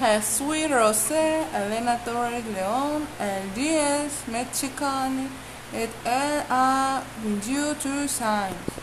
Jesús Rosé, Elena Torres León, El Díaz Mexicani et elle a 22.